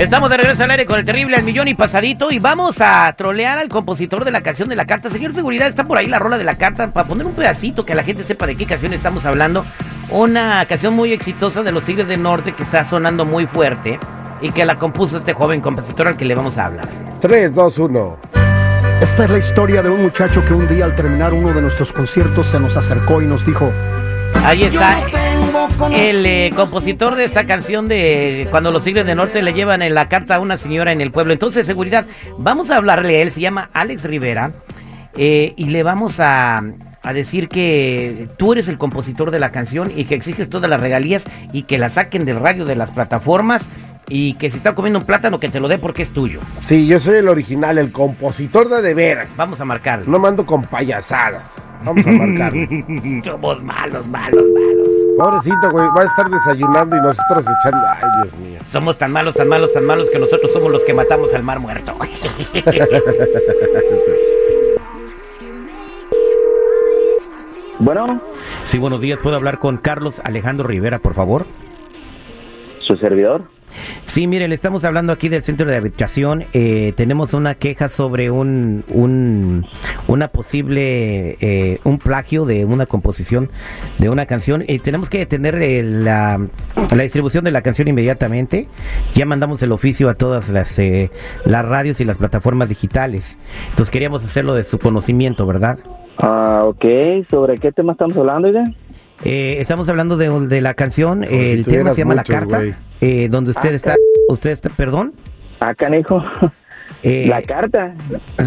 Estamos de regreso al aire con el terrible al millón y pasadito y vamos a trolear al compositor de la canción de la carta. Señor Seguridad, está por ahí la rola de la carta para poner un pedacito que la gente sepa de qué canción estamos hablando. Una canción muy exitosa de los Tigres del Norte que está sonando muy fuerte y que la compuso este joven compositor al que le vamos a hablar. 3, 2, 1. Esta es la historia de un muchacho que un día al terminar uno de nuestros conciertos se nos acercó y nos dijo, Ahí está el eh, compositor de esta canción de cuando los Tigres del Norte le llevan en la carta a una señora en el pueblo. Entonces, seguridad, vamos a hablarle a él, se llama Alex Rivera, eh, y le vamos a, a decir que tú eres el compositor de la canción y que exiges todas las regalías y que la saquen del radio de las plataformas y que si está comiendo un plátano que te lo dé porque es tuyo. Sí, yo soy el original, el compositor de de veras. Vamos a marcarlo. No mando con payasadas. Vamos a marcarlo. Somos malos, malos, malos. Pobrecito, güey, va a estar desayunando y nosotros echando. Ay, Dios mío. Somos tan malos, tan malos, tan malos que nosotros somos los que matamos al mar muerto. Bueno, Sí, buenos días. ¿Puedo hablar con Carlos Alejandro Rivera, por favor? su servidor. Sí, mire, le estamos hablando aquí del centro de habitación. Eh, tenemos una queja sobre un, un una posible eh, un plagio de una composición de una canción. Y tenemos que detener eh, la, la distribución de la canción inmediatamente. Ya mandamos el oficio a todas las eh, las radios y las plataformas digitales. Entonces queríamos hacerlo de su conocimiento, ¿verdad? Ah, ok. ¿Sobre qué tema estamos hablando, oiga? Eh, estamos hablando de, de la canción. Eh, si el tema se llama La Carta, eh, donde usted Ah, está. Usted está, perdón. Ah, canijo. Eh, La carta.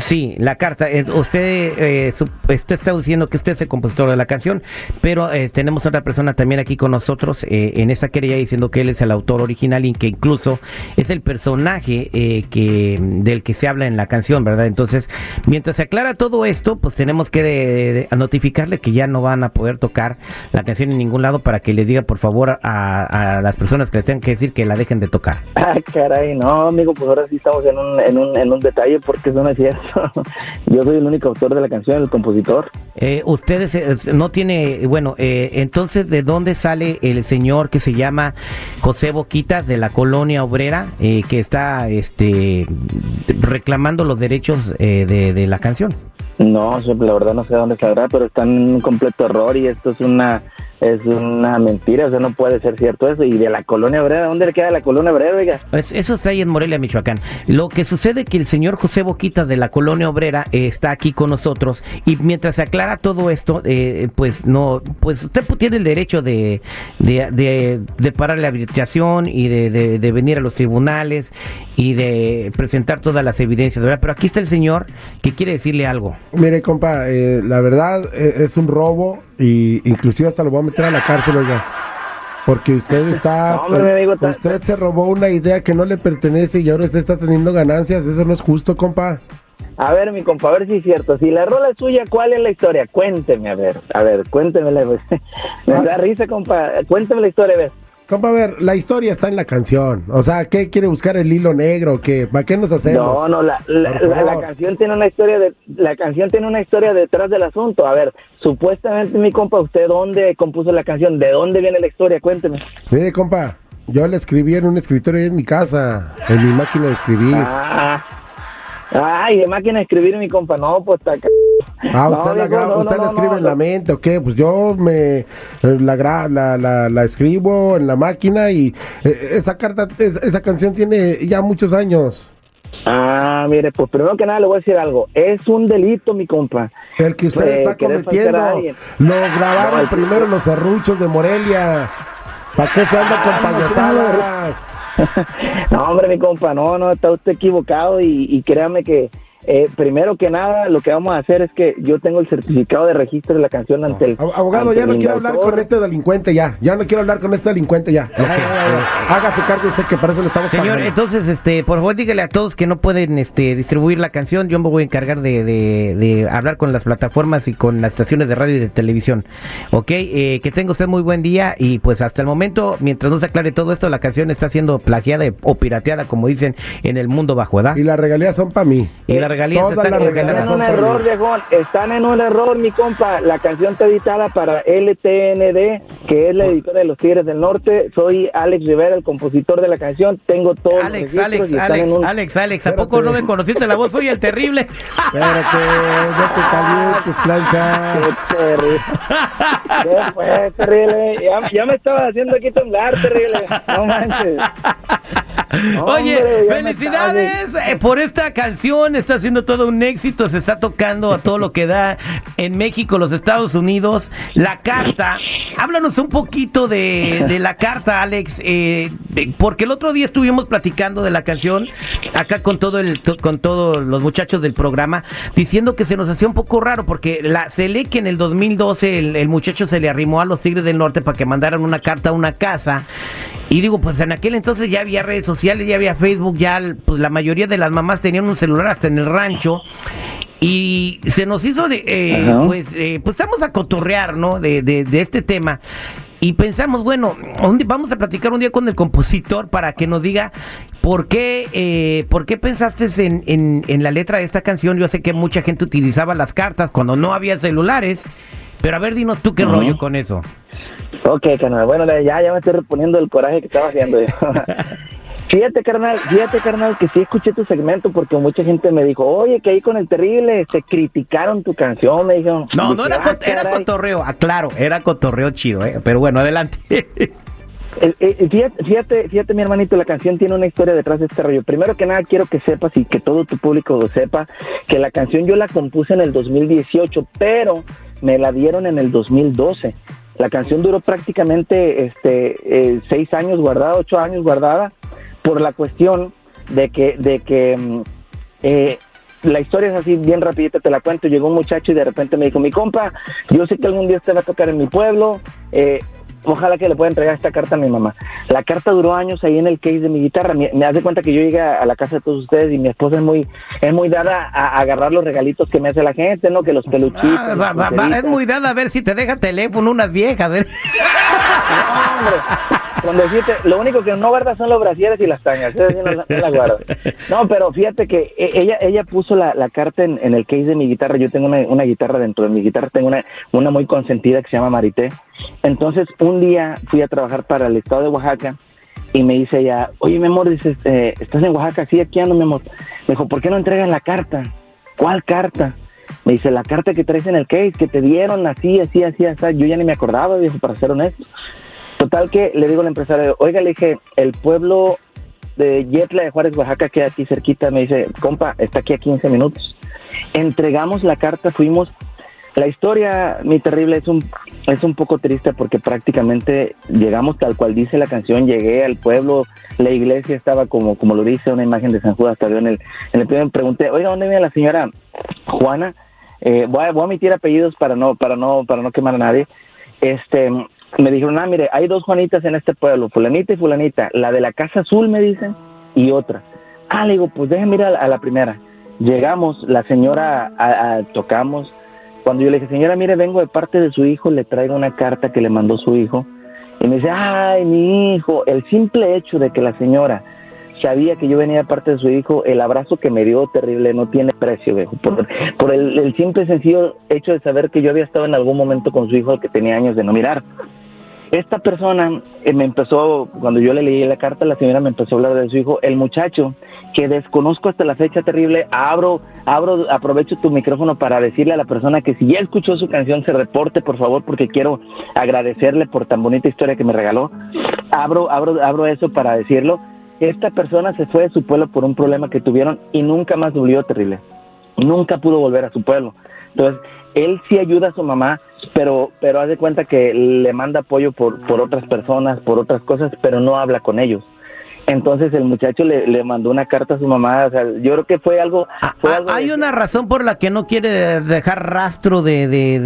Sí, la carta. Eh, usted, eh, su- usted está diciendo que usted es el compositor de la canción, pero eh, tenemos otra persona también aquí con nosotros eh, en esta querella diciendo que él es el autor original y que incluso es el personaje que del que se habla en la canción, ¿verdad? Entonces, mientras se aclara todo esto, pues tenemos que de- notificarle que ya no van a poder tocar la canción en ningún lado para que le diga por favor a, a las personas que les tengan que decir que la dejen de tocar. Ah, caray, no, amigo, pues ahora sí estamos en un, en un, en un detalle porque eso no es cierto. Yo soy el único autor de la canción, el compositor. Eh, ustedes eh, no tiene, bueno, eh, entonces, ¿de dónde sale el señor que se llama José Boquitas de la colonia obrera eh, que está, este, reclamando los derechos eh, de, de la canción? No, la verdad no sé dónde saldrá, pero está en un completo error y esto es una es una mentira, o sea, no puede ser cierto eso. Y de la colonia obrera, ¿dónde le queda la colonia obrera, oiga? Es- Eso está ahí en Morelia, Michoacán. Lo que sucede es que el señor José Boquitas de la colonia obrera eh, está aquí con nosotros y mientras se aclara todo esto, eh, pues no, pues usted pu- tiene el derecho de, de, de, de parar la habilitación y de, de- de venir a los tribunales y de presentar todas las evidencias, ¿verdad? Pero aquí está el señor que quiere decirle algo. Mire, compa, eh, la verdad eh, es un robo y inclusive hasta lo voy a meter a la cárcel, oiga. Porque usted está... No, amigo, usted se robó una idea que no le pertenece y ahora usted está teniendo ganancias. Eso no es justo, compa. A ver, mi compa, a ver si es cierto. Si la rola es suya, ¿cuál es la historia? Cuénteme, a ver. A ver, cuéntemela. pues. Me da risa, compa. Cuénteme la historia, a ver. Compa, a ver, la historia está en la canción. O sea, ¿qué quiere buscar el hilo negro? ¿Qué? ¿Para qué nos hacemos? No, no, la, la, la- la canción tiene una historia de, la canción tiene una historia detrás del asunto. A ver, supuestamente, mi compa, ¿usted dónde compuso la canción? ¿De dónde viene la historia? Cuénteme. Mire, compa, yo la escribí en un escritorio en mi casa, en mi máquina de escribir. Ah, ay, de máquina de escribir, mi compa. No, pues está Ah, No, usted, la, viejo, gra- no, usted no, la no, escribe no, en la no. mente, ¿o qué? Pues yo me eh, la, gra- la, la, la escribo en la máquina y eh, esa carta, es- esa canción tiene ya muchos años. Ah, mire, pues primero que nada le voy a decir algo. Es un delito, mi compa. El que usted Eh, está cometiendo, lo grabaron No, el- primero los serruchos de Morelia. ¿Para qué se anda con Ah, no, payasadas? no, hombre, mi compa, no, no, está usted equivocado y, y créame que eh, primero que nada, lo que vamos a hacer es que yo tengo el certificado de registro de la canción ante el. Ab- Abogado, ante ya no quiero hablar con este delincuente ya. Ya no quiero hablar con este delincuente ya. ya. Hágase cargo usted que para eso le estamos Señor, pagando. entonces, este, por favor, dígale a todos que no pueden este, distribuir la canción. Yo me voy a encargar de, de- de hablar con las plataformas y con las estaciones de radio y de televisión. Ok, eh, que tenga usted muy buen día y pues hasta el momento, mientras no se aclare todo esto, la canción está siendo plagiada o pirateada, como dicen en el mundo bajo, ¿verdad? Y las regalías son para mí. Y regalías Todas están congeladas. en un error, viejón. Están en un error, mi compa. La canción está editada para LTND, que es la editora de los Tigres del Norte. Soy Alex Rivera, el compositor de la canción. Tengo todo Alex, Alex, Alex, Alex, Alex, ¿a poco no me conociste la voz? Soy el terrible. Espérate, no te calientes, plancha. Qué terrible. ¿Qué fue, terrible? Ya, ya me estaba haciendo aquí temblar, terrible. No manches. Oye, hombre, felicidades eh, por esta canción, está siendo todo un éxito, se está tocando a todo lo que da en México, los Estados Unidos. La carta, háblanos un poquito de, de la carta, Alex, eh, de- porque el otro día estuvimos platicando de la canción acá con todo el to- con todos los muchachos del programa, diciendo que se nos hacía un poco raro porque la se lee que en el 2012 el, el muchacho se le arrimó a los Tigres del Norte para que mandaran una carta a una casa. Y digo, pues en aquel entonces ya había redes sociales, ya había Facebook, ya pues la mayoría de las mamás tenían un celular hasta en el rancho. Y se nos hizo de, eh, pues, eh, pues vamos a cotorrear, ¿no? De, de, de este tema. Y pensamos, bueno, vamos a platicar un día con el compositor para que nos diga por qué, eh, por qué pensaste en, en, en la letra de esta canción. Yo sé que mucha gente utilizaba las cartas cuando no había celulares, pero a ver, dinos tú qué rollo con eso. Ok, carnal. Bueno, ya, ya me estoy reponiendo el coraje que estaba haciendo. yo. fíjate, carnal, fíjate, carnal, que sí escuché tu segmento porque mucha gente me dijo, oye, que ahí con el terrible se criticaron tu canción, me dijeron. No, no era, "Ah, cot- era caray". cotorreo, aclaro, era cotorreo chido, ¿eh? pero bueno, adelante. Eh, eh, fíjate, fíjate, fíjate, mi hermanito, la canción tiene una historia detrás de este rollo. Primero que nada, quiero que sepas y que todo tu público lo sepa, que la canción yo la compuse en el 2018, pero me la dieron en el 2012. La canción duró prácticamente este, eh, seis años guardada, ocho años guardada, por la cuestión de que, de que mm, eh, la historia es así, bien rapidita, te la cuento. Llegó un muchacho y de repente me dijo, mi compa, yo sé que algún día usted va a tocar en mi pueblo, eh, ojalá que le pueda entregar esta carta a mi mamá. La carta duró años ahí en el case de mi guitarra. Me, me hace cuenta que yo llegué a, a la casa de todos ustedes y mi esposa es muy es muy dada a, a agarrar los regalitos que me hace la gente, ¿no? Que los peluchitos. Ah, va- las va- va- es muy dada a ver si te deja teléfono unas viejas. ¿eh? No, hombre. Lo único que no guarda son los brasieres y las tañas, esas sí no, guardo. No, pero fíjate que e- ella ella puso la, la carta en, en el case de mi guitarra. Yo tengo una, una guitarra dentro de mi guitarra, tengo una, una muy consentida que se llama Marité. Entonces, un día fui a trabajar para el estado de Oaxaca y me dice ella, oye, mi amor, dices, eh, ¿estás en Oaxaca? Sí, aquí ando, mi amor. Me dijo, ¿por qué no entregas la carta? ¿Cuál carta? Me dice, la carta que traes en el case, que te dieron así, así, así, así. Yo ya ni me acordaba, dijo, para ser honesto. Total que le digo al empresario, oiga, le dije, el pueblo de Yetla de Juárez, Oaxaca, queda aquí cerquita. Me dice, compa, está aquí a 15 minutos. Entregamos la carta, fuimos. La historia, mi terrible, es un, es un poco triste porque prácticamente llegamos tal cual dice la canción, llegué al pueblo, la iglesia estaba como, como lo dice, una imagen de San Judas Tadeo en el, en el primer pregunté, oiga, ¿dónde viene la señora Juana? Eh, voy, a, voy a omitir apellidos para no, para no, para no quemar a nadie. Este, me dijeron, ah, mire, hay dos Juanitas en este pueblo, fulanita y fulanita, la de la Casa Azul, me dicen, y otra. Ah, le digo, pues déjeme ir a, la- primera. Llegamos, la señora, a- tocamos. Cuando yo le dije, señora, mire, vengo de parte de su hijo, le traigo una carta que le mandó su hijo. Y me dice, ay, mi hijo, el simple hecho de que la señora sabía que yo venía de parte de su hijo, el abrazo que me dio terrible no tiene precio, viejo. Por, por el, el simple sencillo hecho de saber que yo había estado en algún momento con su hijo que tenía años de no mirar. Esta persona eh, me empezó, cuando yo le leí la carta, la señora me empezó a hablar de su hijo, el muchacho, que desconozco hasta la fecha terrible, abro, abro, aprovecho tu micrófono para decirle a la persona que si ya escuchó su canción se reporte, por favor, porque quiero agradecerle por tan bonita historia que me regaló. Abro, abro, abro eso para decirlo. Esta persona se fue de su pueblo por un problema que tuvieron y nunca más volvió terrible. Nunca pudo volver a su pueblo. Entonces, él sí ayuda a su mamá, pero, pero haz de cuenta que le manda apoyo por, por otras personas, por otras cosas, pero no habla con ellos. Entonces el muchacho le, le mandó una carta a su mamá, o sea, yo creo que fue algo... Ah, Fue ah, algo hay de- una razón por la que no quiere dejar rastro de, de-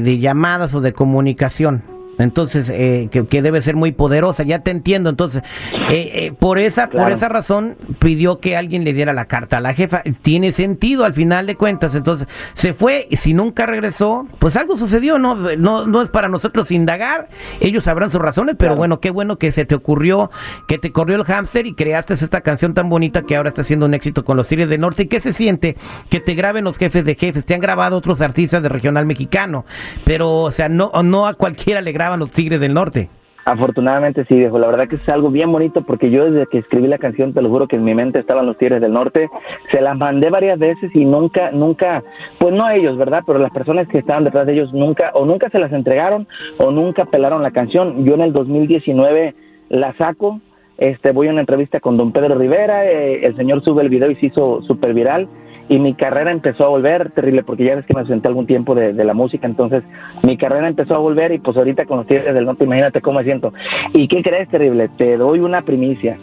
de llamadas o de comunicación. Entonces, eh, que, que debe ser muy poderosa, ya te entiendo. Entonces, eh, eh, por esa por esa razón pidió que alguien le diera la carta a la jefa. Tiene sentido al final de cuentas. Entonces, se fue y si nunca regresó, pues algo sucedió, ¿no? No, no es para nosotros indagar. Ellos sabrán sus razones, pero Claro. bueno, qué bueno que se te ocurrió, que te corrió el hámster y creaste esta canción tan bonita que ahora está siendo un éxito con los Tigres del Norte. ¿Y qué se siente que te graben los jefes de jefes? Te han grabado otros artistas de regional mexicano, pero, o sea, no, no a cualquiera le graban los Tigres del Norte. Afortunadamente sí, viejo. La verdad que es algo bien bonito porque yo desde que escribí la canción, te lo juro que en mi mente estaban los Tigres del Norte. Se las mandé varias veces y nunca, nunca, pues no ellos, ¿verdad? Pero las personas que estaban detrás de ellos nunca, o nunca se las entregaron o nunca pelaron la canción. Yo en el 2019 la saco, este, voy a una entrevista con don Pedro Rivera, eh, el señor sube el video y se hizo súper viral y mi carrera empezó a volver terrible porque ya ves que me ausenté algún tiempo de, de la música, entonces mi carrera empezó a volver y pues ahorita con los Tigres del Norte, imagínate cómo me siento. ¿Y qué crees terrible? Te doy una primicia.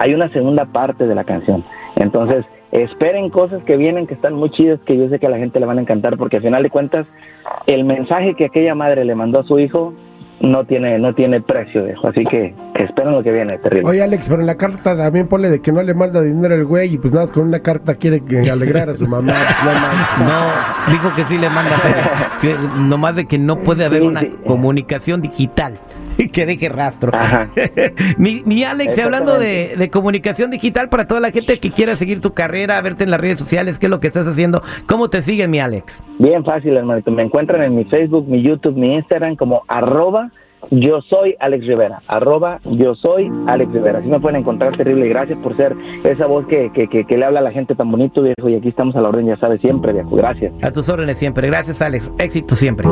Hay una segunda parte de la canción. Entonces, esperen cosas que vienen que están muy chidas, que yo sé que a la gente le van a encantar porque al final de cuentas el mensaje que aquella madre le mandó a su hijo no tiene no tiene precio, viejo. Así que esperen lo que viene, terrible. Oye, Alex, pero en la carta también ponle de que no le manda dinero el güey y pues nada, más con una carta quiere que alegrar a su mamá. Pues, no dijo que sí le manda, pero que nomás de que no puede haber Sí, una sí. comunicación digital que deje rastro. Mi, mi Alex, hablando de, de comunicación digital para toda la gente que quiera seguir tu carrera, verte en las redes sociales, qué es lo que estás haciendo, ¿cómo te siguen, mi Alex? Bien fácil, hermanito. Me encuentran en mi Facebook, mi YouTube, mi Instagram como arroba yo soy Alex Rivera. Arroba yo soy Alex Rivera. Así me pueden encontrar terrible. Gracias por ser esa voz que, que, que, que le habla a la gente tan bonito, viejo. Y aquí estamos a la orden, ya sabes, siempre, viejo. Gracias. A tus órdenes siempre. Gracias, Alex. Éxito siempre.